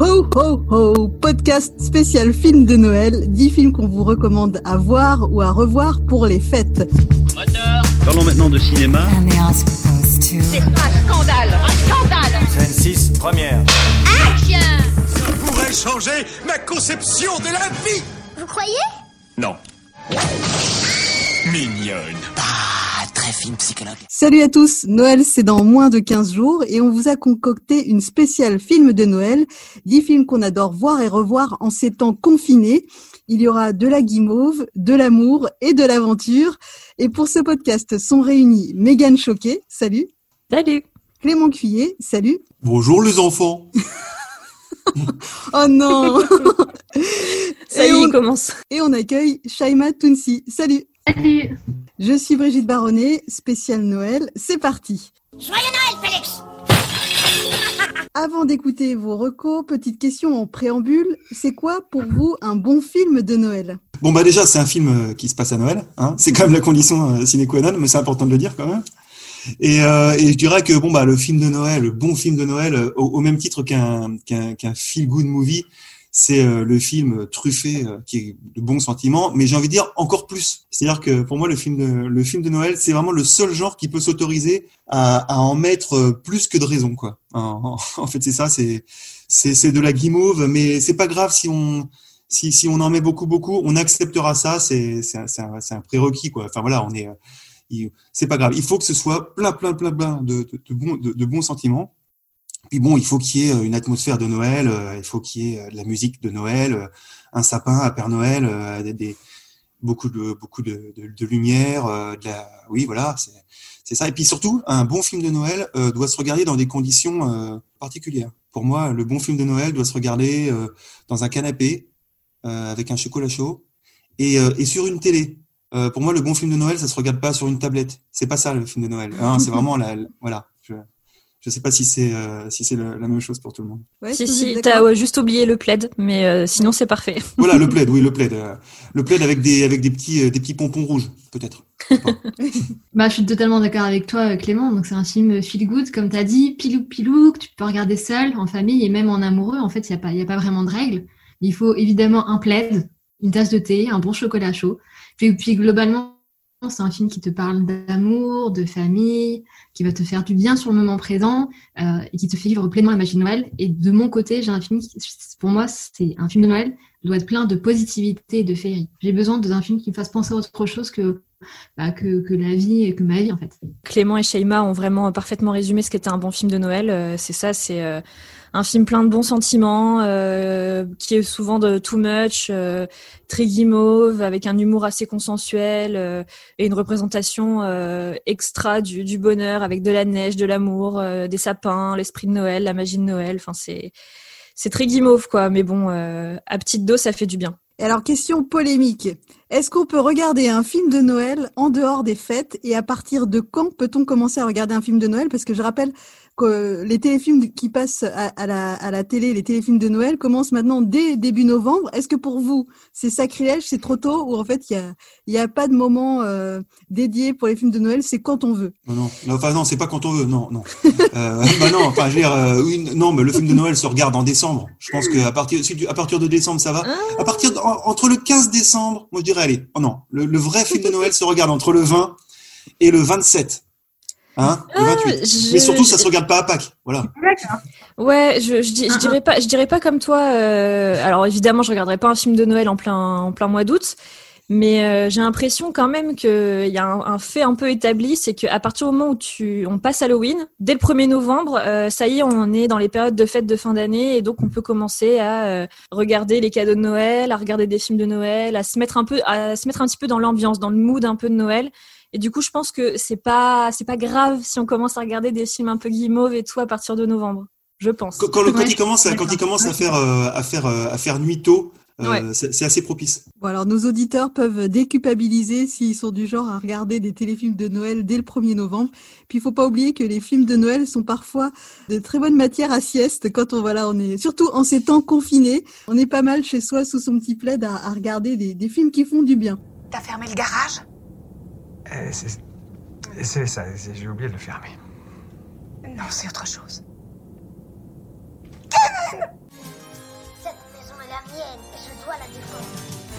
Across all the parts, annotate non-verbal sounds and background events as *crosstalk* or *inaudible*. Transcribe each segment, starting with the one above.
Ho ho ho, podcast spécial film de Noël, 10 films qu'on vous recommande à voir ou à revoir pour les fêtes. Parlons maintenant de cinéma. C'est un scandale, un scandale Scène 6, première. Action pourrait changer ma conception de la vie Vous croyez? Non. Mignonne. Ah, très film psychologue. Salut à tous, Noël c'est dans moins de 15 jours et on vous a concocté une spéciale film de Noël, 10 films qu'on adore voir et revoir en ces temps confinés. Il y aura de la guimauve, de l'amour et de l'aventure. Et pour ce podcast sont réunis Mégane Choquet, salut. Salut. Clément Cuillet, salut. Bonjour les enfants. *laughs* oh non Ça y est, il commence. Et on accueille Shaima Tounsi. Salut Salut Je suis Brigitte Baronnet, spécial Noël. C'est parti Joyeux Noël, Félix Avant d'écouter vos recos, petite question en préambule. C'est quoi pour vous un bon film de Noël? Bon bah déjà c'est un film euh, qui se passe à Noël. Hein c'est quand même la condition euh, sine qua non, mais c'est important de le dire quand même. Et, euh, et, je dirais que bon bah le film de Noël, le bon film de Noël, au, au même titre qu'un qu'un qu'un feel good movie, c'est euh, le film truffé euh, qui est de bons sentiments, mais j'ai envie de dire encore plus. C'est-à-dire que pour moi le film de le film de Noël, c'est vraiment le seul genre qui peut s'autoriser à, à, en mettre plus que de raison quoi. En, *laughs* fait c'est ça, c'est c'est de la guimauve, mais c'est pas grave si on si, si on en met beaucoup beaucoup, on acceptera ça, c'est c'est un, un, un prérequis quoi. Enfin voilà, on est c'est pas grave. Il faut que ce soit plein, plein, plein, plein de, de, de bons, de, bons sentiments. Puis bon, il faut qu'il y ait une atmosphère de Noël, il faut qu'il y ait de la musique de Noël, un sapin à Père Noël, des, beaucoup de beaucoup de, de, lumière, de la, oui, voilà, c'est ça. Et puis surtout, un bon film de Noël euh, doit se regarder dans des conditions euh, particulières. Pour moi, le bon film de Noël doit se regarder euh, dans un canapé avec un chocolat chaud et, et sur une télé. Euh, pour moi, le bon film de Noël, ça se regarde pas sur une tablette. C'est pas ça le film de Noël. Hein, c'est vraiment la, voilà. Je sais pas si c'est euh, si c'est la même chose pour tout le monde. Ouais, si si, t'as ouais, juste oublié le plaid, mais euh, sinon c'est parfait. *laughs* Voilà le *laughs* plaid, oui le plaid, le plaid avec des avec des petits des petits pompons rouges peut-être. *laughs* bah je suis totalement d'accord avec toi Clément. Donc c'est un film feel good comme t'as dit, pilou pilou que tu peux regarder seul, en famille et même en amoureux. En fait il y a pas il y a pas vraiment de règles. Il faut évidemment un plaid, une tasse de thé, un bon chocolat chaud puis, puis globalement, c'est un film qui te parle d'amour, de famille, qui va te faire du bien sur le moment présent euh, et qui te fait vivre pleinement la magie de Noël. Et de mon côté, j'ai un film qui, pour moi, c'est un film de Noël doit être plein de positivité et de féerie. J'ai besoin d'un film qui me fasse penser à autre chose que, bah, que, que la vie et que ma vie en fait. Clément et Sheima ont vraiment parfaitement résumé ce qu'était un bon film de Noël. Euh, c'est ça, c'est euh, un film plein de bons sentiments, euh, qui est souvent de too much, euh, très guimauve, avec un humour assez consensuel euh, et une représentation euh, extra du, du, bonheur, avec de la neige, de l'amour, des sapins, l'esprit de Noël, la magie de Noël. Enfin, c'est c'est très guimauve, quoi. Mais bon, à petite dose, ça fait du bien. Et alors, question polémique. Est-ce qu'on peut regarder un film de Noël en dehors des fêtes? Et à partir de quand peut-on commencer à regarder un film de Noël? Parce que je rappelle que les téléfilms qui passent à, la, à, la, télé, les téléfilms de Noël, commencent maintenant dès début novembre. Est-ce que pour vous, c'est sacrilège, c'est trop tôt, ou en fait, il n'y a, y a pas de moment euh, dédié pour les films de Noël, c'est quand on veut? Non, non, enfin non, c'est pas quand on veut, non, non. *laughs* euh, bah non, enfin, je veux dire, euh, non, mais le film de Noël se regarde en décembre. Je pense qu'à partir, à partir de décembre, ça va. À partir de, entre le 15 décembre, moi je dirais, allez, oh non, le, le vrai film de Noël se regarde entre le 20 et le 27. Hein, le 28. Ah, je... Mais surtout, ça se regarde pas à Pâques, voilà. Ouais, je, je, je, dirais pas, je dirais pas comme toi. Euh, alors évidemment, je regarderai pas un film de Noël en plein, en plein mois d'août, mais euh, j'ai l'impression quand même qu'il y a un, un, fait un peu établi, c'est qu'à partir du moment où tu, on passe Halloween, dès le 1er novembre, euh, ça y est, on est dans les périodes de fêtes de fin d'année, et donc on peut commencer à euh, regarder les cadeaux de Noël, à regarder des films de Noël, à se mettre un peu, à se mettre un petit peu dans l'ambiance, dans le mood un peu de Noël. Et du coup, je pense que c'est pas c'est pas grave si on commence à regarder des films un peu guimauves et tout à partir de novembre. Je pense. Quand, quand, quand il commence à, quand il commence à faire euh, à faire à faire nuit tôt, euh, ouais. c'est assez propice. Bon, alors nos auditeurs peuvent déculpabiliser s'ils sont du genre à regarder des téléfilms de Noël dès le 1er novembre. Puis il faut pas oublier que les films de Noël sont parfois de très bonne matière à sieste quand on voilà, on est surtout en ces temps confinés, on est pas mal chez soi sous son petit plaid à, à regarder des, des films qui font du bien. T'as fermé le garage? euh, c'est ça, j'ai oublié de le fermer. Non, c'est autre chose. mienne et je dois la défendre.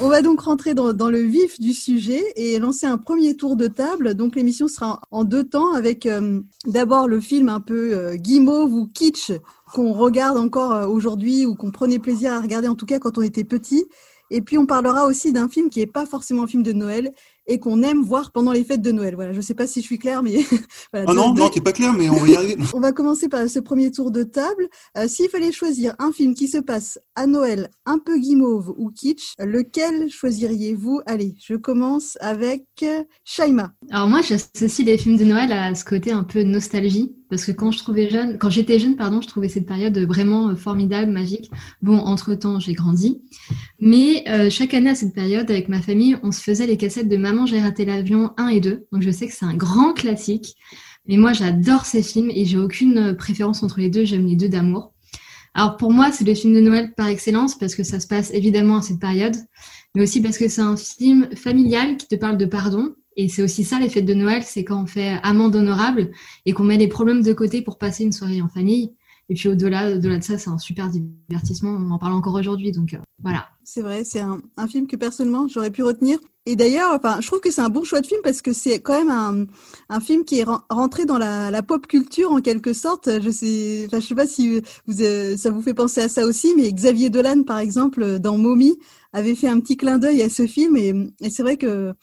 On va donc rentrer dans, dans le vif du sujet et lancer un premier tour de table. Donc l'émission sera en, en deux temps avec euh, d'abord le film un peu euh, guimauve ou kitsch qu'on regarde encore euh, aujourd'hui ou qu'on prenait plaisir à regarder en tout cas quand on était petit. Et puis on parlera aussi d'un film qui n'est pas forcément un film de Noël et qu'on aime voir pendant les fêtes de Noël. Voilà, je sais pas si je suis claire, mais *laughs* voilà. Ah non, non, t'es pas clair, mais on va y arriver. *laughs* on va commencer par ce premier tour de table. Euh, S'il fallait choisir un film qui se passe à Noël, un peu guimauve ou kitsch, lequel choisiriez-vous? Allez, je commence avec Shaima. Alors moi, j'associe les films de Noël à ce côté un peu nostalgie, parce que quand je trouvais jeune, quand j'étais jeune, pardon, je trouvais cette période vraiment euh, formidable, magique. Bon, entre temps, j'ai grandi, mais euh, chaque année à cette période, avec ma famille, on se faisait les cassettes de Maman, j'ai raté l'avion 1 et 2. Donc je sais que c'est un grand classique, mais moi j'adore ces films et j'ai aucune euh, préférence entre les deux. J'aime les deux d'amour. Alors pour moi, c'est le film de Noël par excellence parce que ça se passe évidemment à cette période, mais aussi parce que c'est un film familial qui te parle de pardon. Et c'est aussi ça les fêtes de Noël, c'est quand on fait amende honorable et qu'on met les problèmes de côté pour passer une soirée en famille. Et puis au-delà de ça, c'est un super divertissement. On en parle encore aujourd'hui, donc euh, voilà. C'est vrai, c'est un, film que personnellement j'aurais pu retenir. Et d'ailleurs, enfin, je trouve que c'est un bon choix de film parce que c'est quand même un, film qui est ren- rentré dans la, pop culture en quelque sorte. Je sais, enfin, je sais pas si euh, ça vous fait penser à ça aussi, mais Xavier Dolan, par exemple, dans Mommy, avait fait un petit clin d'œil à ce film et c'est vrai que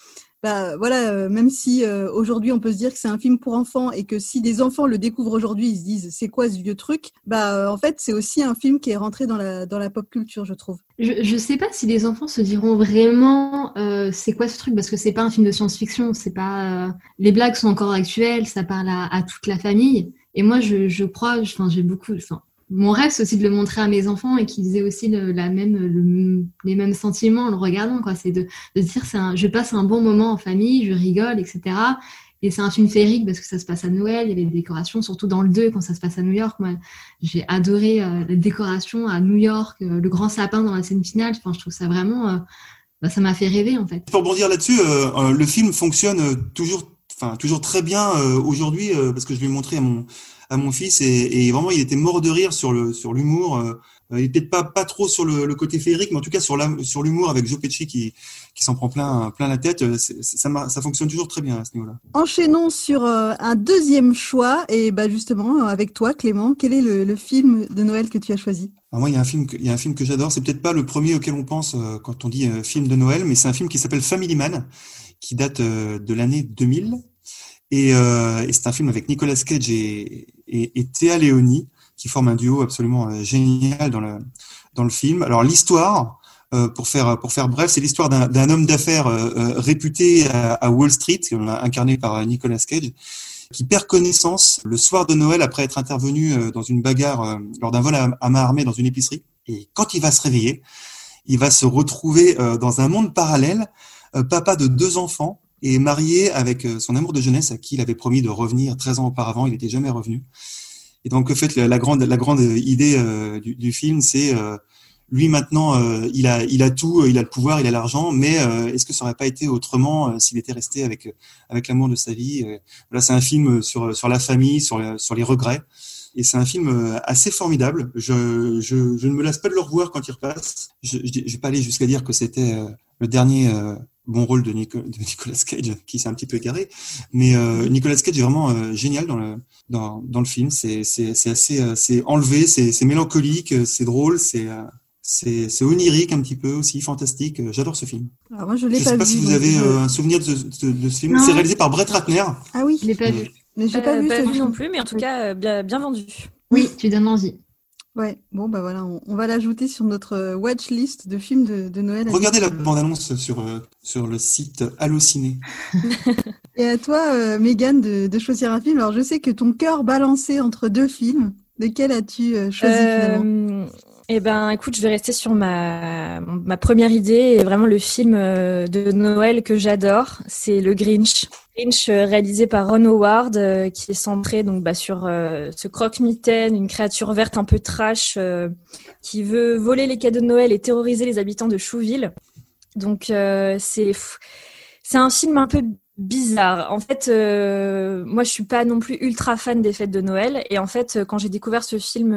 bah, voilà, euh, même si euh, aujourd'hui on peut se dire que c'est un film pour enfants et que si des enfants le découvrent aujourd'hui, ils se disent c'est quoi ce vieux truc, bah euh, en fait c'est aussi un film qui est rentré dans la dans la pop culture, je trouve. Je, je sais pas si les enfants se diront vraiment c'est quoi ce truc parce que c'est pas un film de science-fiction, c'est pas les blagues sont encore actuelles, ça parle à, à toute la famille et moi je, je crois, enfin j'ai beaucoup, enfin mon rêve c'est aussi de le montrer à mes enfants et qu'ils aient aussi la même le- les mêmes sentiments en le regardant c'est de, de dire un, je passe un bon moment en famille, je rigole etc. Et c'est un film féerique parce que ça se passe à Noël, il y avait des décorations, surtout dans le 2 quand ça se passe à New York. Moi, j'ai adoré euh, la décoration à New York, euh, le grand sapin dans la scène finale. Enfin, je trouve ça vraiment, euh, bah, ça m'a fait rêver en fait. Pour rebondir là-dessus, le film fonctionne toujours, enfin toujours très bien aujourd'hui parce que je l'ai montré à mon à mon fils et, et vraiment il était mort de rire sur le sur l'humour. euh, il est peut-être pas pas trop sur le, le côté féerique, mais en tout cas sur la, sur l'humour avec Joe Pesci qui qui s'en prend plein plein la tête. euh, ça ça fonctionne toujours très bien à ce niveau-là. Enchaînons sur euh, un deuxième choix et bah justement euh, avec toi Clément, quel est le, le film de Noël que tu as choisi? Alors moi, il y a un film, que, il y a un film que j'adore. C'est peut-être pas le premier auquel on pense euh, quand on dit euh, film de Noël, mais c'est un film qui s'appelle Family Man, qui date euh, de l'année 2000. Et, euh, et c'est un film avec Nicolas Cage et, et, et Théa Leoni, qui forment un duo absolument euh, génial dans le dans le film. Alors l'histoire, euh, pour faire pour faire bref, c'est l'histoire d'un homme d'affaires euh, euh, réputé à, à Wall Street, incarné par euh, Nicolas Cage, qui perd connaissance le soir de Noël après être intervenu dans une bagarre lors d'un vol à, à main armée dans une épicerie. Et quand il va se réveiller, il va se retrouver dans un monde parallèle, papa de deux enfants et marié avec euh, son amour de jeunesse à qui il avait promis de revenir 13 ans auparavant. Il n'était jamais revenu. Et donc, en fait, la, grande, la grande idée euh, du, film, c'est euh, lui maintenant, il a, il a tout, il a le pouvoir, il a l'argent, mais est-ce que ça n'aurait pas été autrement s'il était resté avec, avec l'amour de sa vie Voilà, c'est un film sur, sur la famille, sur, sur les regrets. Et c'est un film assez formidable. Je, je, je ne me lasse pas de le revoir quand il repasse. Je ne vais pas aller jusqu'à dire que c'était le dernier bon rôle de, Nico- de Nicolas Cage, qui s'est un petit peu égaré. Mais euh, Nicolas Cage est vraiment euh, génial dans le, dans, dans le film. C'est c'est- c'est assez euh, c'est enlevé, c'est c'est mélancolique, c'est drôle, c'est euh, c'est onirique un petit peu aussi, fantastique. J'adore ce film. Alors moi je l'ai pas sais pas vu. si vous avez je- un souvenir de, ce- de, de ce film. C'est réalisé par Brett Ratner. Ah oui, Je l'ai pas vu. mais j'ai pas Euh, vu pas ce vu film. non plus, mais en tout cas, bien, bien vendu. Oui, tu donnes envie. Ouais, bon bah voilà, on, on va l'ajouter sur notre euh, watch list de films de, de Noël. Regardez la bande-annonce sur, euh, sur le site Allociné. *laughs* Et à toi, euh, Mégane, de, de choisir un film. Alors je sais que ton cœur balançait entre deux films. Lequel as-tu euh, choisi finalement? Eh ben, écoute, je vais rester sur ma, ma première idée et vraiment le film euh, de Noël que j'adore, c'est Le Grinch. Grinch euh, réalisé par Ron Howard, euh, qui est centré donc bah, sur ce croque-mitaine, une créature verte un peu trash qui veut voler les cadeaux de Noël et terroriser les habitants de Chouville. Donc c'est c'est un film un peu bizarre. En fait, euh, moi, je suis pas non plus ultra fan des fêtes de Noël. Et en fait, quand j'ai découvert ce film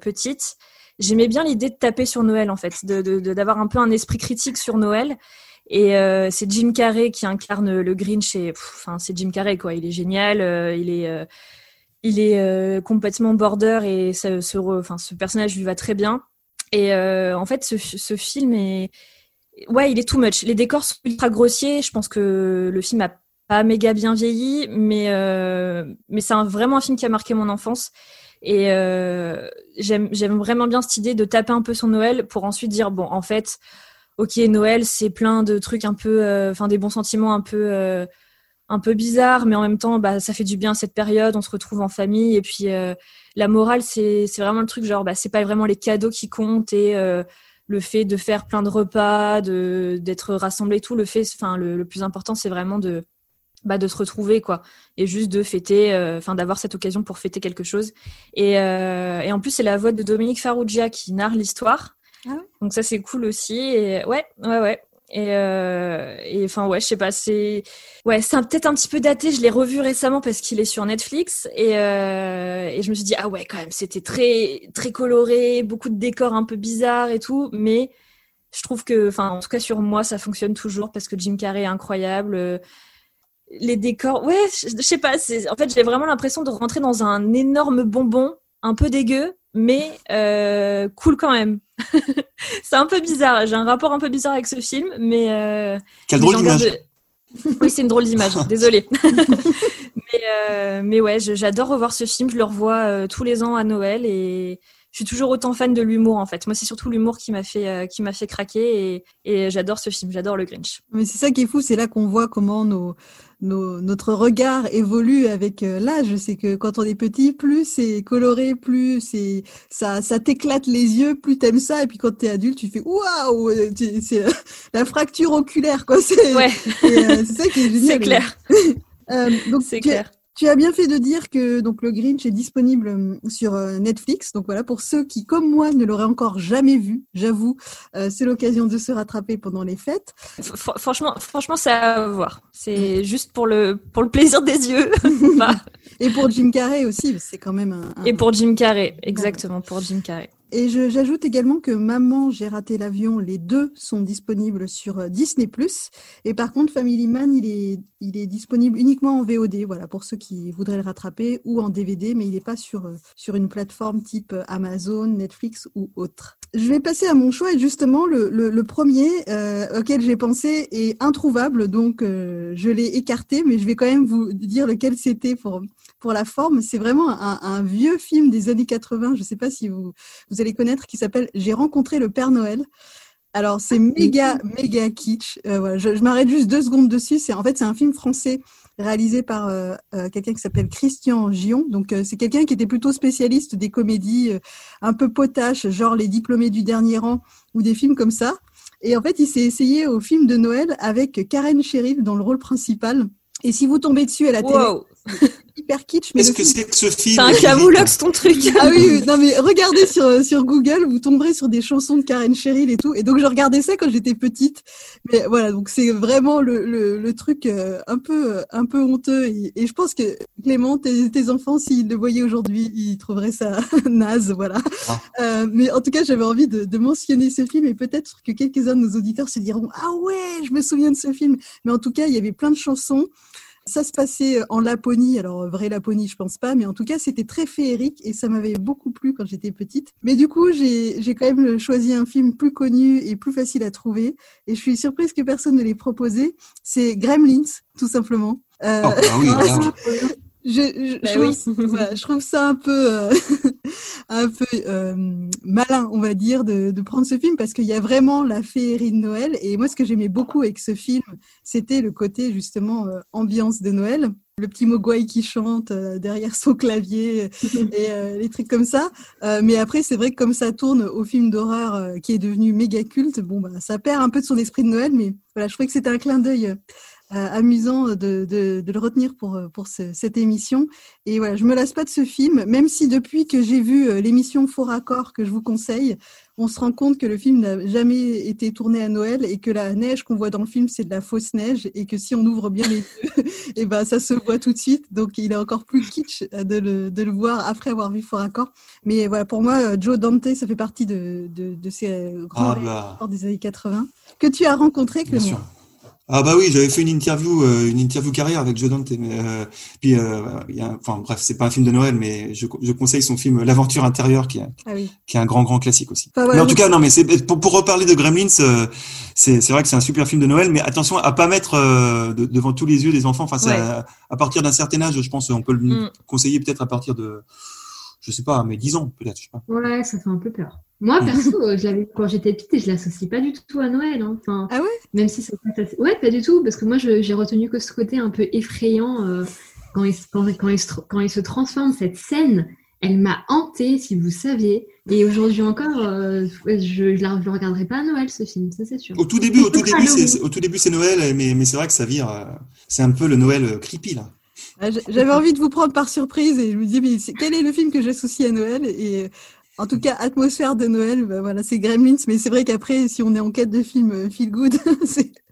petite, j'aimais bien l'idée de taper sur Noël en fait, de de- d'avoir un peu un esprit critique sur Noël. Et euh, c'est Jim Carrey qui incarne le Grinch. C'est Jim Carrey quoi. Il est génial. euh, il est euh, il est complètement border et ça, ce, enfin, ce personnage lui va très bien. Et en fait, ce, film est, ouais, il est too much. Les décors sont ultra grossiers. Je pense que le film a pas méga bien vieilli, mais mais c'est vraiment un film qui a marqué mon enfance. Et euh, j'aime vraiment bien cette idée de taper un peu sur Noël pour ensuite dire bon, en fait, ok, Noël, c'est plein de trucs un peu, euh, enfin des bons sentiments un peu euh, un peu bizarre, mais en même temps, bah, ça fait du bien cette période. On se retrouve en famille et puis la morale, c'est vraiment le truc genre, bah, c'est pas vraiment les cadeaux qui comptent et le fait de faire plein de repas, de d'être rassemblés, tout. Le fait, enfin, le plus important, c'est vraiment de bah, de se retrouver quoi. Et juste de fêter euh, enfin d'avoir cette occasion pour fêter quelque chose. Et, euh, et en plus c'est la voix de Dominique Farrugia qui narre l'histoire. Ah ouais? Donc ça c'est cool aussi. Et ouais ouais ouais. Et euh, et enfin ouais je sais pas c'est ouais c'est peut-être un petit peu daté. Je l'ai revu récemment parce qu'il est sur Netflix. Et euh, et je me suis dit ah ouais quand même c'était très très coloré beaucoup de décors un peu bizarres et tout. Mais je trouve que enfin en tout cas sur moi ça fonctionne toujours parce que Jim Carrey est incroyable. euh, les décors ouais je, je sais pas c'est en fait j'ai vraiment l'impression de rentrer dans un énorme bonbon un peu dégueu mais euh, cool quand même. *laughs* C'est un peu bizarre j'ai un rapport un peu bizarre avec ce film mais euh, Quelle mais drôle d'image. de- *laughs* oui c'est une drôle d'image *laughs* désolée. Mais euh, mais ouais je- j'adore revoir ce film je le revois euh, tous les ans à Noël et je suis toujours autant fan de l'humour en fait. Moi c'est surtout l'humour qui m'a fait euh, qui m'a fait craquer et, et j'adore ce film j'adore le Grinch. Mais c'est ça qui est fou, c'est là qu'on voit comment nos, nos, notre regard évolue avec euh, l'âge. C'est que quand on est petit, plus c'est coloré, plus c'est ça, ça t'éclate les yeux, plus t'aimes ça. Et puis quand t'es adulte, tu fais waouh, euh, c'est euh, *laughs* la fracture oculaire quoi. C'est ouais euh, c'est ça qui est *laughs* génial. c'est clair *laughs* Euh, donc c'est clair tu as bien fait de dire que donc le Grinch est disponible euh, sur euh, Netflix. Donc voilà, pour ceux qui, comme moi, ne l'auraient encore jamais vu, j'avoue, euh, c'est l'occasion de se rattraper pendant les fêtes. Fr- franchement franchement c'est à voir. C'est juste pour le pour le plaisir des yeux. *laughs* *laughs* Et pour Jim Carrey aussi, c'est quand même un, un- et pour Jim Carrey exactement pour Jim Carrey Et j'ajoute également que Maman, j'ai raté l'avion, les deux sont disponibles sur euh, Disney+. Et par contre, Family Man, il est, il est disponible uniquement en VOD, voilà, pour ceux qui voudraient le rattraper, ou en DVD, mais il n'est pas sur, euh, sur une plateforme type euh, Amazon, Netflix ou autre. Je vais passer à mon choix, et justement, le, le, premier auquel j'ai pensé est introuvable, donc je l'ai écarté, mais je vais quand même vous dire lequel c'était pour, pour la forme. C'est vraiment un, vieux film des années 80, je ne sais pas si vous allez connaître, qui s'appelle J'ai rencontré le Père Noël. Alors, c'est méga, méga kitsch. Euh, voilà, je je m'arrête juste deux secondes dessus. C'est En fait, c'est un film français réalisé par euh, euh, quelqu'un qui s'appelle Christian Gion. Donc, c'est quelqu'un qui était plutôt spécialiste des comédies un peu potaches, genre Les Diplômés du dernier rang ou des films comme ça. Et en fait, il s'est essayé au film de Noël avec Karen Cheryl dans le rôle principal. Et si vous tombez dessus à la télé, wow hyper kitsch. Mais Qu'est-ce que film- c'est que ce film c'est un camoulox ton truc ah oui, non mais regardez sur euh, sur Google, vous tomberez sur des chansons de Karen Cheryl et tout. Et donc je regardais ça quand j'étais petite. Mais voilà, donc c'est vraiment le, le, le truc euh, un peu euh, un peu honteux. Et, et je pense que Clément, tes, tes enfants, s'ils le voyaient aujourd'hui, ils trouveraient ça *laughs* naze, voilà. Ah. Euh, mais en tout cas, j'avais envie de, de mentionner ce film et peut-être que quelques-uns de nos auditeurs se diront ah ouais, je me souviens de ce film. Mais en tout cas, il y avait plein de chansons. Ça se passait en Laponie, alors vraie Laponie, je pense pas, mais en tout cas, c'était très féerique et ça m'avait beaucoup plu quand j'étais petite. Mais du coup, j'ai quand même choisi un film plus connu et plus facile à trouver et je suis surprise que personne ne l'ait proposé. C'est Gremlins, tout simplement. Euh, Oh, ah oui, *laughs* là. Je, je, Bah je oui. trouve, voilà, je trouve ça un peu, euh, *laughs* un peu euh, malin, on va dire, de, de prendre ce film parce qu'il y a vraiment la féerie de Noël. Et moi, ce que j'aimais beaucoup avec ce film, c'était le côté justement euh, ambiance de Noël. Le petit Mogwai qui chante euh, derrière son clavier *laughs* et les trucs comme ça. Mais après, c'est vrai que comme ça tourne au film d'horreur qui est devenu méga culte, bon, bah, ça perd un peu de son esprit de Noël. Mais voilà, je trouvais que c'était un clin d'œil amusant de, de, de, le retenir pour, pour ce, cette émission. Et voilà, je me lasse pas de ce film, même si depuis que j'ai vu euh, l'émission Faux Raccord que je vous conseille, on se rend compte que le film n'a jamais été tourné à Noël et que la neige qu'on voit dans le film, c'est de la fausse neige et que si on ouvre bien les *laughs* yeux, et ben, ça se voit tout de suite. Donc, il est encore plus kitsch de le, de le voir après avoir vu Fort Accord. Mais voilà, pour moi, Joe Dante, ça fait partie de, de, de ces grands Ah bah. des années 80 que tu as rencontré, Bien Clément. Ah bah oui, j'avais fait une interview, euh, une interview carrière avec Joe Dante. Mais, euh, puis, euh, y a, enfin bref, c'est pas un film de Noël, mais je, je conseille son film L'aventure intérieure, qui est, Ah oui. qui est un grand grand classique aussi. Enfin, mais en tout cas, non, mais c'est pour, pour reparler de Gremlins, euh, c'est c'est vrai que c'est un super film de Noël, mais attention à pas mettre euh, de- devant tous les yeux des enfants. Enfin, c'est Ouais. à, à partir d'un certain âge, je pense, on peut le Mm. conseiller peut-être à partir de, je sais pas, mais 10 ans peut-être, je sais pas. Ouais, ça fait un peu peur. Moi, *laughs* perso, euh, je l'avais quand j'étais petite et je l'associe pas du tout à Noël. hein. Enfin, Ah ouais? Même si c'est pas assez- Ouais, pas du tout, parce que moi, j'ai retenu que ce côté un peu effrayant euh, quand, il, se- quand, quand, il se, tr- quand il se transforme. Cette scène, elle m'a hantée, si vous saviez. Et aujourd'hui encore, euh, je le regarderai pas à Noël, ce film, ça c'est sûr. Au tout début, au tout début, c'est au tout début c'est Noël, mais mais c'est vrai que ça vire, euh, c'est un peu le Noël creepy là. Ah, J'avais envie de vous prendre par surprise et je me disais, mais c'est- quel est le film que j'associe à Noël? Et en tout cas, atmosphère de Noël, bah voilà, c'est Gremlins. Mais c'est vrai qu'après, si on est en quête de film euh, feel good, *laughs*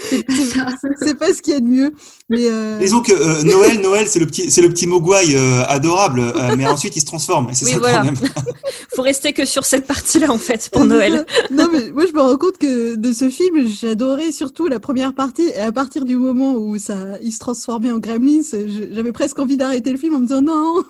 *laughs* c'est pas ce qu'il y a de mieux. Mais euh, Disons que euh, Noël, Noël, c'est le petit, c'est le petit mogwai euh, adorable, euh, mais ensuite il se transforme. Et c'est Oui, ça le problème. *laughs* Faut rester que sur cette partie-là en fait pour Noël. non, mais moi, je me rends compte que de ce film, j'adorais surtout la première partie. Et à partir du moment où ça, il se transformait en Gremlins, j'avais presque envie d'arrêter le film en me disant non.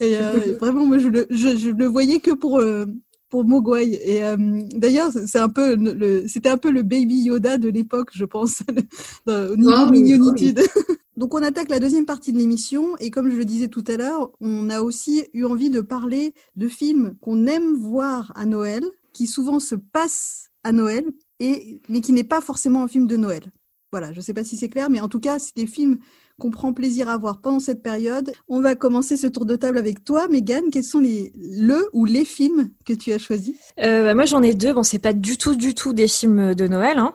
Et euh, vraiment, moi, je le, je, je le voyais que pour euh, pour Mogwai. Et euh, d'ailleurs, c'est un peu le, c'était un peu le baby Yoda de l'époque, je pense, *laughs* au niveau Oh oui. *laughs* Donc on attaque la deuxième partie de l'émission et comme je le disais tout à l'heure, on a aussi eu envie de parler de films qu'on aime voir à Noël, qui souvent se passent à Noël, et mais qui n'est pas forcément un film de Noël. Voilà, je ne sais pas si c'est clair, mais en tout cas, c'est des films qu'on prend plaisir à voir pendant cette période. On va commencer ce tour de table avec toi, Megan. Quels sont les le ou les films que tu as choisis? Euh, bah, moi j'en ai deux. Bon, c'est pas du tout, du tout des films de Noël, hein.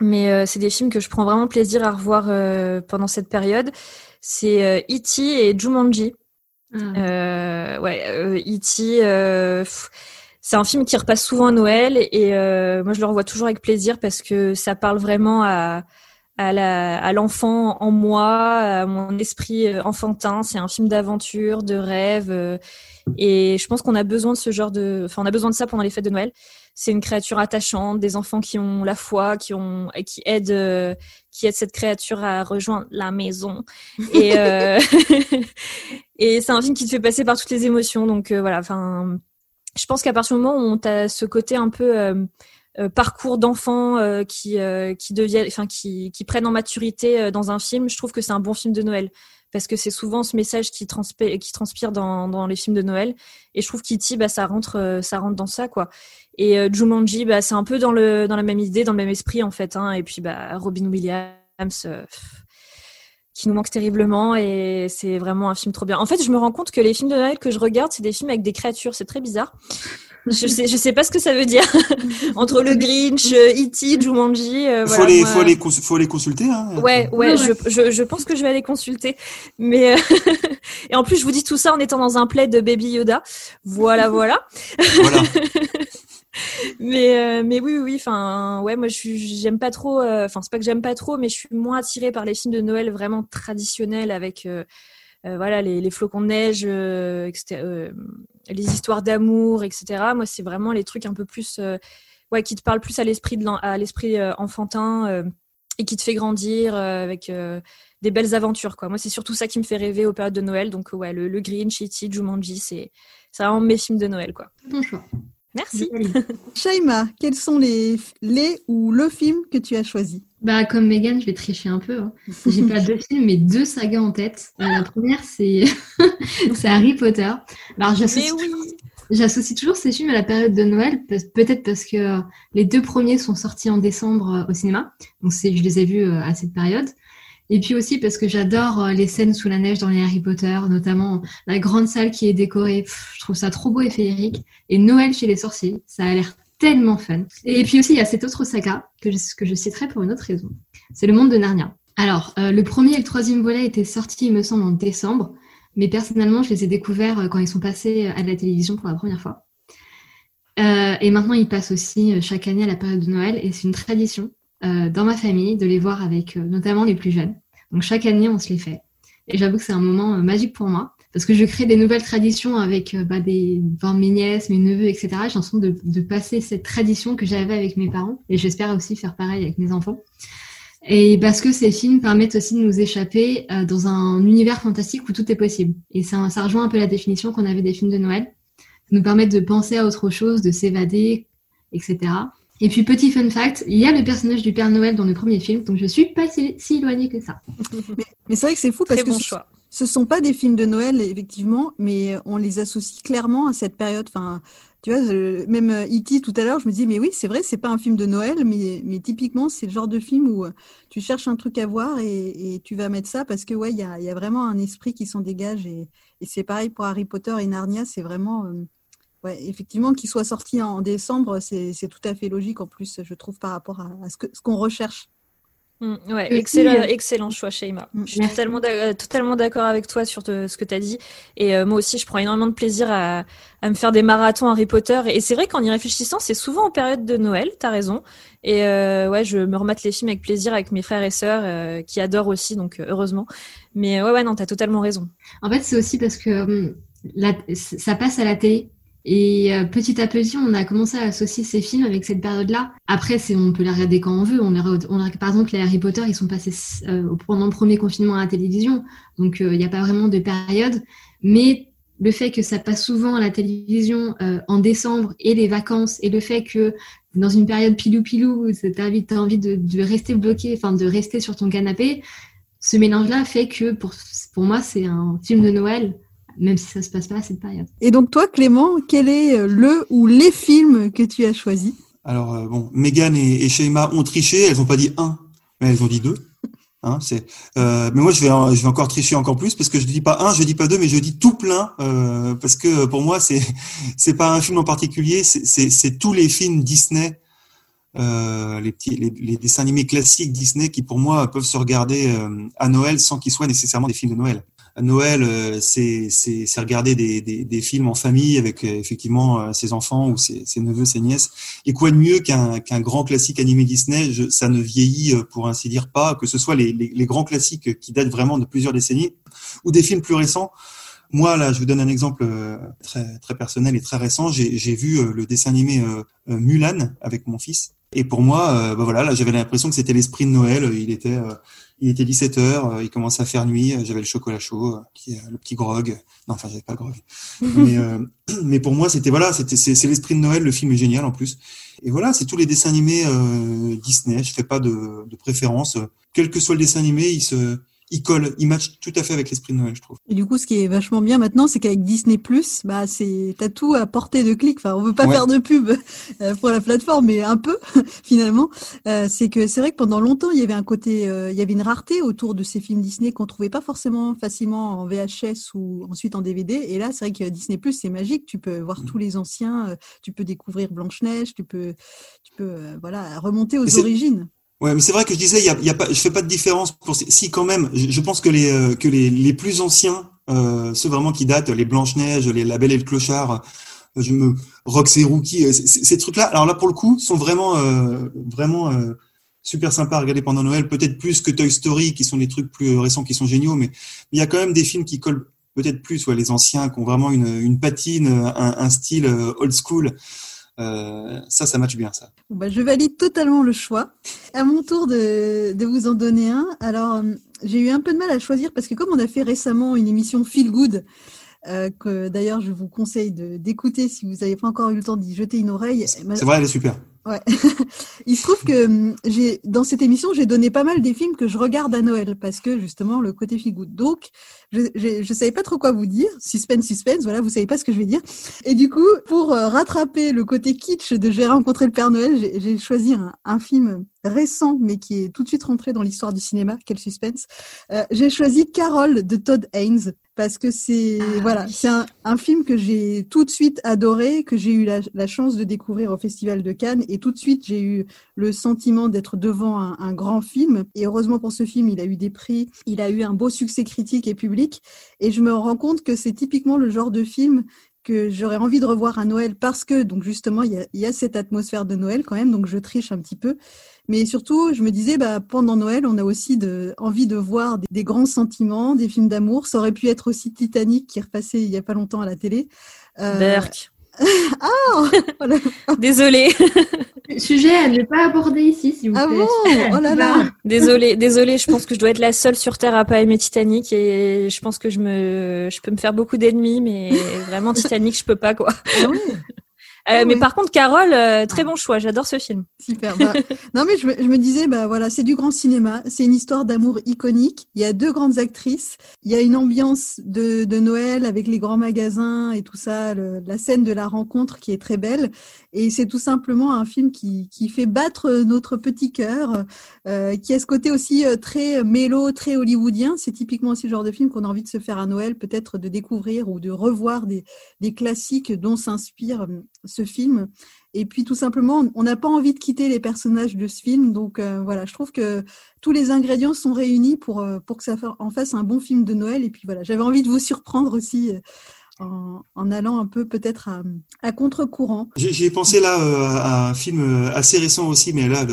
mais euh, c'est des films que je prends vraiment plaisir à revoir euh, pendant cette période. C'est euh, E.T. et Jumanji. Ah. Euh, ouais, euh, E.T. c'est un film qui repasse souvent à Noël et euh, moi je le revois toujours avec plaisir parce que ça parle vraiment à à la à l'enfant en moi, à mon esprit euh, enfantin. C'est un film d'aventure, de rêve euh, et je pense qu'on a besoin de ce genre de, enfin on a besoin de ça pendant les fêtes de Noël. C'est une créature attachante, des enfants qui ont la foi, qui ont qui aident euh, qui aident cette créature à rejoindre la maison et *laughs* et c'est un film qui te fait passer par toutes les émotions. Donc voilà, enfin, je pense qu'à partir du moment où tu as ce côté un peu euh, euh, parcours d'enfants euh, qui euh, qui deviennent, enfin qui qui prennent en maturité euh, dans un film, je trouve que c'est un bon film de Noël parce que c'est souvent ce message qui transpire qui transpire dans dans les films de Noël. Et je trouve qu'E.T. bah ça rentre ça rentre dans ça quoi. Et Jumanji bah c'est un peu dans le dans la même idée, dans le même esprit en fait. Hein. Et puis bah Robin Williams. Qui nous manque terriblement et c'est vraiment un film trop bien. En fait, je me rends compte que les films de Noël que je regarde, c'est des films avec des créatures. C'est très bizarre. Je sais, je sais pas ce que ça veut dire. *laughs* Entre le Grinch, euh, E.T., Jumanji, euh, faut voilà, les, moi- faut les, cons- faut les consulter. Hein. Ouais, ouais, Ouais, je, je, je pense que je vais aller consulter. Mais euh, *laughs* et en plus, je vous dis tout ça en étant dans un plaid de Baby Yoda. Voilà, voilà. Voilà. *laughs* Mais euh, mais oui, oui. Enfin, ouais, moi, je j'aime pas trop. euh, Enfin, c'est pas que j'aime pas trop, mais je suis moins attirée par les films de Noël vraiment traditionnels avec. euh, voilà les, flocons de neige, etc., les histoires d'amour, etc. Moi, c'est vraiment les trucs un peu plus, ouais, qui te parlent plus à l'esprit de à l'esprit enfantin et qui te fait grandir avec des belles aventures, quoi. Moi, c'est surtout ça qui me fait rêver aux périodes de Noël. Donc, ouais, le, le Grinch, E.T., Jumanji, c'est vraiment mes films de Noël, quoi. Merci. *laughs* Shaima, quels sont les, les ou le film que tu as choisi? Bah, comme Megan, je vais tricher un peu. hein. J'ai pas deux films, mais deux sagas en tête. Euh, la première, c'est *laughs* Harry Potter. Alors, Mais j'associe oui. J'associe toujours ces films à la période de Noël, pe- peut-être parce que les deux premiers sont sortis en décembre euh, au cinéma, donc c'est, je les ai vus euh, à cette période. Et puis aussi parce que j'adore euh, les scènes sous la neige dans les Harry Potter, notamment la grande salle qui est décorée. Je trouve ça trop beau et féerique. Et Noël chez les sorciers, ça a l'air tellement fun. Et puis aussi, il y a cette autre saga que je, que citerai pour une autre raison. C'est le monde de Narnia. Alors, euh, le premier et le troisième volet étaient sortis, il me semble, en décembre. Mais personnellement, je les ai découverts euh, quand ils sont passés à la télévision pour la première fois. Et maintenant, ils passent aussi chaque année à la période de Noël. Et c'est une tradition dans ma famille de les voir avec euh, notamment les plus jeunes. Donc chaque année, on se les fait. Et j'avoue que c'est un moment euh, magique pour moi. Parce que je crée des nouvelles traditions avec euh, bah, des, enfin, mes nièces, mes neveux, etc. J'ai l'impression de, de passer cette tradition que j'avais avec mes parents. Et j'espère aussi faire pareil avec mes enfants. Et parce que ces films permettent aussi de nous échapper euh, dans un univers fantastique où tout est possible. Et ça, ça rejoint un peu la définition qu'on avait des films de Noël. Ça nous permettent de penser à autre chose, de s'évader, etc. Et puis, petit fun fact, il y a le personnage du Père Noël dans le premier film, donc je suis pas si, si éloignée que ça. Mais, mais c'est vrai que c'est fou parce Très que bon ce- choix. ce sont pas des films de Noël, effectivement, mais on les associe clairement à cette période. Enfin, tu vois, je- même euh, E.T. tout à l'heure, je me dis, mais oui, c'est vrai, c'est pas un film de Noël, mais, mais typiquement, c'est le genre de film où euh, tu cherches un truc à voir et, et tu vas mettre ça parce que, ouais, il y a, il y a vraiment un esprit qui s'en dégage. Et, et c'est pareil pour Harry Potter et Narnia, c'est vraiment, euh, ouais, effectivement, qu'il soit sorti en décembre, c'est tout à fait logique en plus, je trouve, par rapport à, à ce qu'on recherche. Mm, ouais, excellent, euh, excellent choix, Sheima. Mm, Je suis merci. totalement, euh, totalement d'accord avec toi sur te- ce que tu as dit. Et euh, moi aussi, je prends énormément de plaisir à, à me faire des marathons Harry Potter. Et c'est vrai qu'en y réfléchissant, c'est souvent en période de Noël, t'as raison. Et euh, ouais, je me remate les films avec plaisir avec mes frères et sœurs euh, qui adorent aussi, donc euh, heureusement. Mais ouais, ouais, non, t'as totalement raison. En fait, c'est aussi parce que hum, la- ça passe à la télé. Et euh, petit à petit, on a commencé à associer ces films avec cette période-là. Après, on peut les regarder quand on veut. On les on a- par exemple, les Harry Potter, ils sont passés euh, pendant le premier confinement à la télévision. Donc, euh, il n'y a pas vraiment de période. Mais le fait que ça passe souvent à la télévision euh, en décembre et les vacances, et le fait que dans une période pilou-pilou, envie, t'as envie de, de rester bloqué, enfin de rester sur ton canapé, ce mélange-là fait que pour, pour moi, c'est un film de Noël, même si ça se passe pas à cette période. Et donc, toi, Clément, quel est euh, le ou les films que tu as choisis? Alors euh, bon, Megan et, et Sheima ont triché, elles ont pas dit un, mais elles ont dit deux. Hein, c'est. euh, mais moi, je vais, en- je vais encore tricher encore plus parce que je dis pas un, je dis pas deux, mais je dis tout plein euh, parce que pour moi, c'est c'est pas un film en particulier, c'est c'est c'est tous les films Disney, euh, les petits, les, les dessins animés classiques Disney qui pour moi peuvent se regarder euh, à Noël sans qu'ils soient nécessairement des films de Noël. Noël, euh, c'est regarder des, des des films en famille avec euh, effectivement euh, ses enfants ou ses, ses neveux, ses nièces. Et quoi de mieux qu'un grand classique animé Disney? Je, Ça ne vieillit, pour ainsi dire, pas, que ce soit les, les, les grands classiques qui datent vraiment de plusieurs décennies ou des films plus récents. Moi, là, je vous donne un exemple très, très personnel et très récent. J'ai vu le dessin animé Mulan avec mon fils. Et pour moi, bah voilà, là, j'avais l'impression que c'était l'esprit de Noël. Il était, il était 17 heures, euh, il commençait à faire nuit. euh, J'avais le chocolat chaud, euh, qui, le petit grog. Non, enfin, j'avais pas le grog. *laughs* mais, euh, *clears throat* mais pour moi, c'était voilà, c'était c'est c'est l'esprit de Noël. Le film est génial en plus. Et voilà, c'est tous les dessins animés euh, Disney. Je fais pas de, de préférence. Quel que soit le dessin animé, il se, il colle, il match tout à fait avec l'esprit de Noël, je trouve. Et du coup, ce qui est vachement bien maintenant, c'est qu'avec Disney+, bah, c'est, t'as tout à portée de clic. Enfin, on veut pas Ouais. faire de pub euh, pour la plateforme, mais un peu, *laughs* finalement. Euh, c'est que c'est vrai que pendant longtemps, il y avait un côté, euh, il y avait une rareté autour de ces films Disney qu'on trouvait pas forcément facilement en VHS ou ensuite en DVD. Et là, c'est vrai que Disney+, c'est magique. Tu peux voir Mm. tous les anciens, tu peux découvrir Blanche-Neige, tu peux, tu peux, euh, voilà, remonter aux origines. Ouais, mais c'est vrai que je disais, il y a, il y a pas, je fais pas de différence pour si quand même. Je, je pense que les euh, que les, les plus anciens, euh, ceux vraiment qui datent, les Blanche Neige, les La Belle et le Clochard, euh, je me Rox et Rookie, euh, ces trucs-là. Alors là, pour le coup, sont vraiment euh, vraiment euh, super sympas à regarder pendant Noël. Peut-être plus que Toy Story, qui sont des trucs plus récents, qui sont géniaux, mais il y a quand même des films qui collent peut-être plus, ouais, les anciens, qui ont vraiment une, une patine, un, un style old school. Euh, ça, ça match bien, ça. Bah, je valide totalement le choix. À mon tour de, de vous en donner un. Alors, euh, j'ai eu un peu de mal à choisir parce que comme on a fait récemment une émission Feel Good, euh, que d'ailleurs je vous conseille de- d'écouter si vous n'avez pas encore eu le temps d'y jeter une oreille. C'est vrai, elle est super. Ouais. *laughs* Il se trouve que hum, j'ai dans cette émission, j'ai donné pas mal des films que je regarde à Noël parce que justement le côté good. Donc, je, je savais pas trop quoi vous dire. Suspense, suspense. Voilà, vous savez pas ce que je vais dire. Et du coup, pour euh, rattraper le côté kitsch de J'ai rencontré le Père Noël, j'ai- choisi un, film récent mais qui est tout de suite rentré dans l'histoire du cinéma. Quel suspense. Euh, j'ai choisi Carol de Todd Haynes parce que c'est voilà, c'est un, un film que j'ai tout de suite adoré, que j'ai eu la, la chance de découvrir au Festival de Cannes, et tout de suite j'ai eu le sentiment d'être devant un, un grand film. Et heureusement pour ce film, il a eu des prix, il a eu un beau succès critique et public, et je me rends compte que c'est typiquement le genre de film que j'aurais envie de revoir à Noël parce que donc justement il y a, il y a cette atmosphère de Noël quand même, donc je triche un petit peu. Mais surtout, je me disais, bah, pendant Noël, on a aussi de, envie de voir des, des grands sentiments, des films d'amour. Ça aurait pu être aussi Titanic qui est repassé il y a pas longtemps à la télé. Euh, Berk. *laughs* ah voilà. *laughs* Désolée. Sujet à ne pas aborder ici, s'il vous Ah plaît. bon? Oh là là Désolée, désolée, je pense que je dois être la seule sur Terre à pas aimer Titanic et je pense que je me, je peux me faire beaucoup d'ennemis, mais vraiment Titanic, je peux pas quoi. Ah ouais, Euh, Ah mais oui. par contre, Carole, euh, très bon choix, j'adore ce film. Super. Bah, *laughs* non mais je me, je me disais, bah voilà, c'est du grand cinéma, c'est une histoire d'amour iconique. Il y a deux grandes actrices, il y a une ambiance de, de Noël avec les grands magasins et tout ça, le- la scène de la rencontre qui est très belle. Et c'est tout simplement un film qui, qui fait battre notre petit cœur, euh, qui a ce côté aussi euh, très mélo, très hollywoodien. C'est typiquement aussi le genre de film qu'on a envie de se faire à Noël, peut-être de découvrir ou de revoir des, des classiques dont s'inspire euh, ce film. Et puis tout simplement, on n'a pas envie de quitter les personnages de ce film. Donc euh, voilà, je trouve que tous les ingrédients sont réunis pour, euh, pour que ça en fasse un bon film de Noël. Et puis voilà, j'avais envie de vous surprendre aussi euh, en, en allant un peu peut-être à, à contre-courant. J'ai pensé là euh, à un film euh, assez récent aussi, mais là,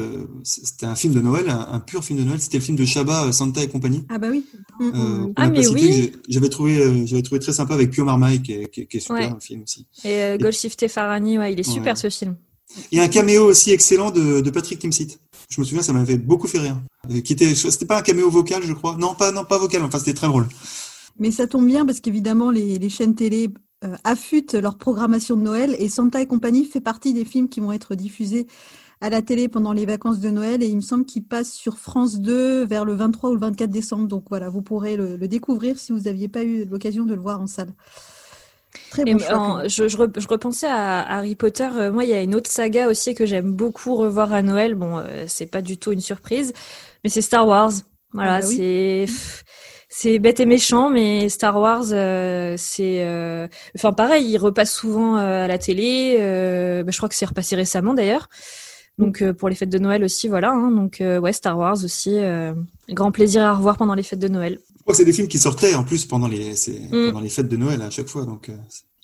c'était un film de Noël, un, un pur film de Noël. C'était le film de Chabat, euh, Santa et compagnie. Ah bah oui. Mm, mm, Euh, mm. Ah, a mais cité, oui. J'avais trouvé, j'avais trouvé très sympa avec Pio Marmaille, qui est, qui est- qui est super Ouais. le film aussi. Et euh, Golshifteh Farhani, ouais, il est super Ouais. ce film. Il y a un caméo aussi excellent de, de Patrick Timsit. Je me souviens, ça m'avait beaucoup fait rire. Qui était, c'était pas un caméo vocal, je crois. Non, pas, non, pas vocal. Enfin, c'était très drôle. Mais ça tombe bien parce qu'évidemment, les, les chaînes télé euh, affûtent leur programmation de Noël et Santa et compagnie fait partie des films qui vont être diffusés à la télé pendant les vacances de Noël et il me semble qu'il passe sur France 2 vers le 23 ou le 24 décembre. Donc voilà, vous pourrez le, le découvrir si vous n'aviez pas eu l'occasion de le voir en salle. Très bon en- je, je, re- je repensais à Harry Potter. Euh, moi, il y a une autre saga aussi que j'aime beaucoup revoir à Noël. Bon, euh, c'est pas du tout une surprise, mais c'est Star Wars. Voilà, Ah bah oui. c'est c'est bête et méchant, mais Star Wars, euh, c'est, euh, enfin pareil, il repasse souvent euh, à la télé. euh, bah, je crois que c'est repassé récemment d'ailleurs. Donc euh, pour les fêtes de Noël aussi, voilà. hein. donc euh, ouais, Star Wars aussi, euh, grand plaisir à revoir pendant les fêtes de Noël. Je crois que c'est des films qui sortaient en plus pendant les, Mm. pendant les fêtes de Noël à chaque fois. Donc, euh,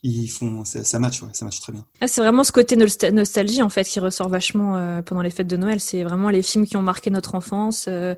ils font, ça, ça match, ouais, ça match très bien. Ah, c'est vraiment ce côté nostal- nostalgie en fait qui ressort vachement euh, pendant les fêtes de Noël. C'est vraiment les films qui ont marqué notre enfance, euh,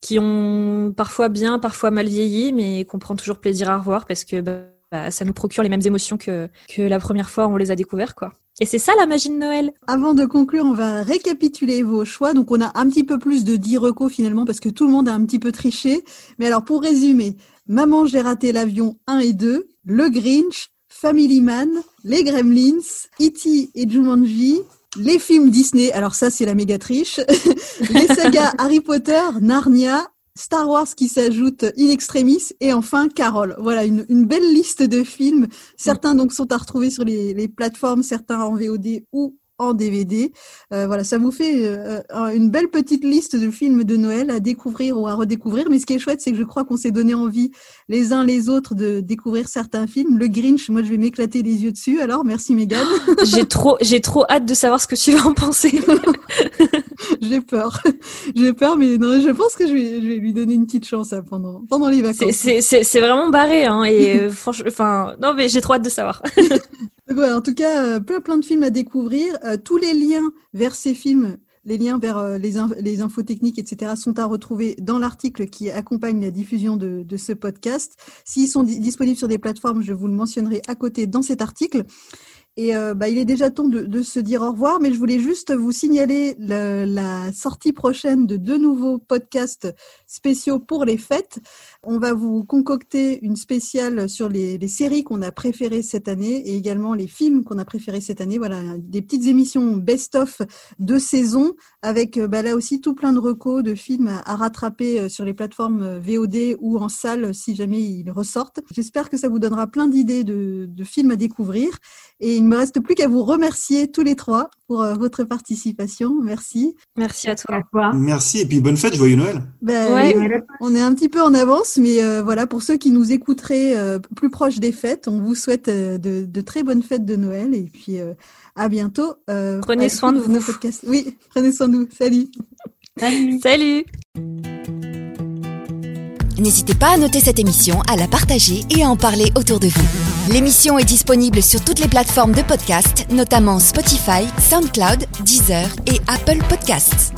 qui ont parfois bien, parfois mal vieilli, mais qu'on prend toujours plaisir à revoir parce que bah, bah, ça nous procure les mêmes émotions que que la première fois où on les a découverts quoi. Et c'est ça la magie de Noël. Avant de conclure, on va récapituler vos choix. Donc, on a un petit peu plus de 10 recos finalement parce que tout le monde a un petit peu triché. Mais alors, pour résumer, Maman, j'ai raté l'avion 1 et 2, Le Grinch, Family Man, Les Gremlins, E.T. et Jumanji, les films Disney. Alors ça, c'est la méga triche. *laughs* les sagas *laughs* Harry Potter, Narnia, Star Wars qui s'ajoute in extremis et enfin Carol. Voilà une, une belle liste de films. Certains donc sont à retrouver sur les, les plateformes, certains en VOD ou en DVD. Euh, voilà, ça vous fait euh, un- une belle petite liste de films de Noël à découvrir ou à redécouvrir. Mais ce qui est chouette, c'est que je crois qu'on s'est donné envie les uns les autres de découvrir certains films. Le Grinch, moi, je vais m'éclater les yeux dessus. Alors, merci Megan. *laughs* J'ai trop j'ai trop hâte de savoir ce que tu vas en penser. *laughs* J'ai peur. *laughs* J'ai peur, mais non, je pense que je vais, je vais lui donner une petite chance hein, pendant, pendant les vacances. C'est vraiment barré hein et *laughs* euh, franchement enfin non mais j'ai trop hâte de savoir. *laughs* Donc en tout cas, euh, plein plein de films à découvrir. Euh, tous les liens vers ces films, les liens vers les, in- les infos techniques, etc., sont à retrouver dans l'article qui accompagne la diffusion de, de ce podcast. S'ils sont di- disponibles sur des plateformes, je vous le mentionnerai à côté dans cet article. Et euh, bah, il est déjà temps de, se dire au revoir, mais je voulais juste vous signaler le- la sortie prochaine de deux nouveaux podcasts spéciaux pour les fêtes. On va vous concocter une spéciale sur les, les séries qu'on a préférées cette année et également les films qu'on a préférés cette année. Voilà, des petites émissions best-of de saison avec euh, bah, là aussi tout plein de recos de films à, à rattraper euh, sur les plateformes euh, VOD ou en salle si jamais ils ressortent. J'espère que ça vous donnera plein d'idées de, de films à découvrir. Et il ne me reste plus qu'à vous remercier tous les trois pour votre participation. Merci. Merci à toi. À toi. Merci et puis bonne fête, joyeux Noël. Ben, Ouais. On est un petit peu en avance, mais euh, voilà, pour ceux qui nous écouteraient euh, plus proche des fêtes, on vous souhaite euh, de, de très bonnes fêtes de Noël et puis euh, à bientôt. euh, Prenez soin de vous. podcasts. Oui, *laughs* prenez soin de vous. Salut. Salut. Salut N'hésitez pas à noter cette émission, à la partager et à en parler autour de vous. L'émission est disponible sur toutes les plateformes de podcast, notamment Spotify, SoundCloud, Deezer et Apple Podcasts.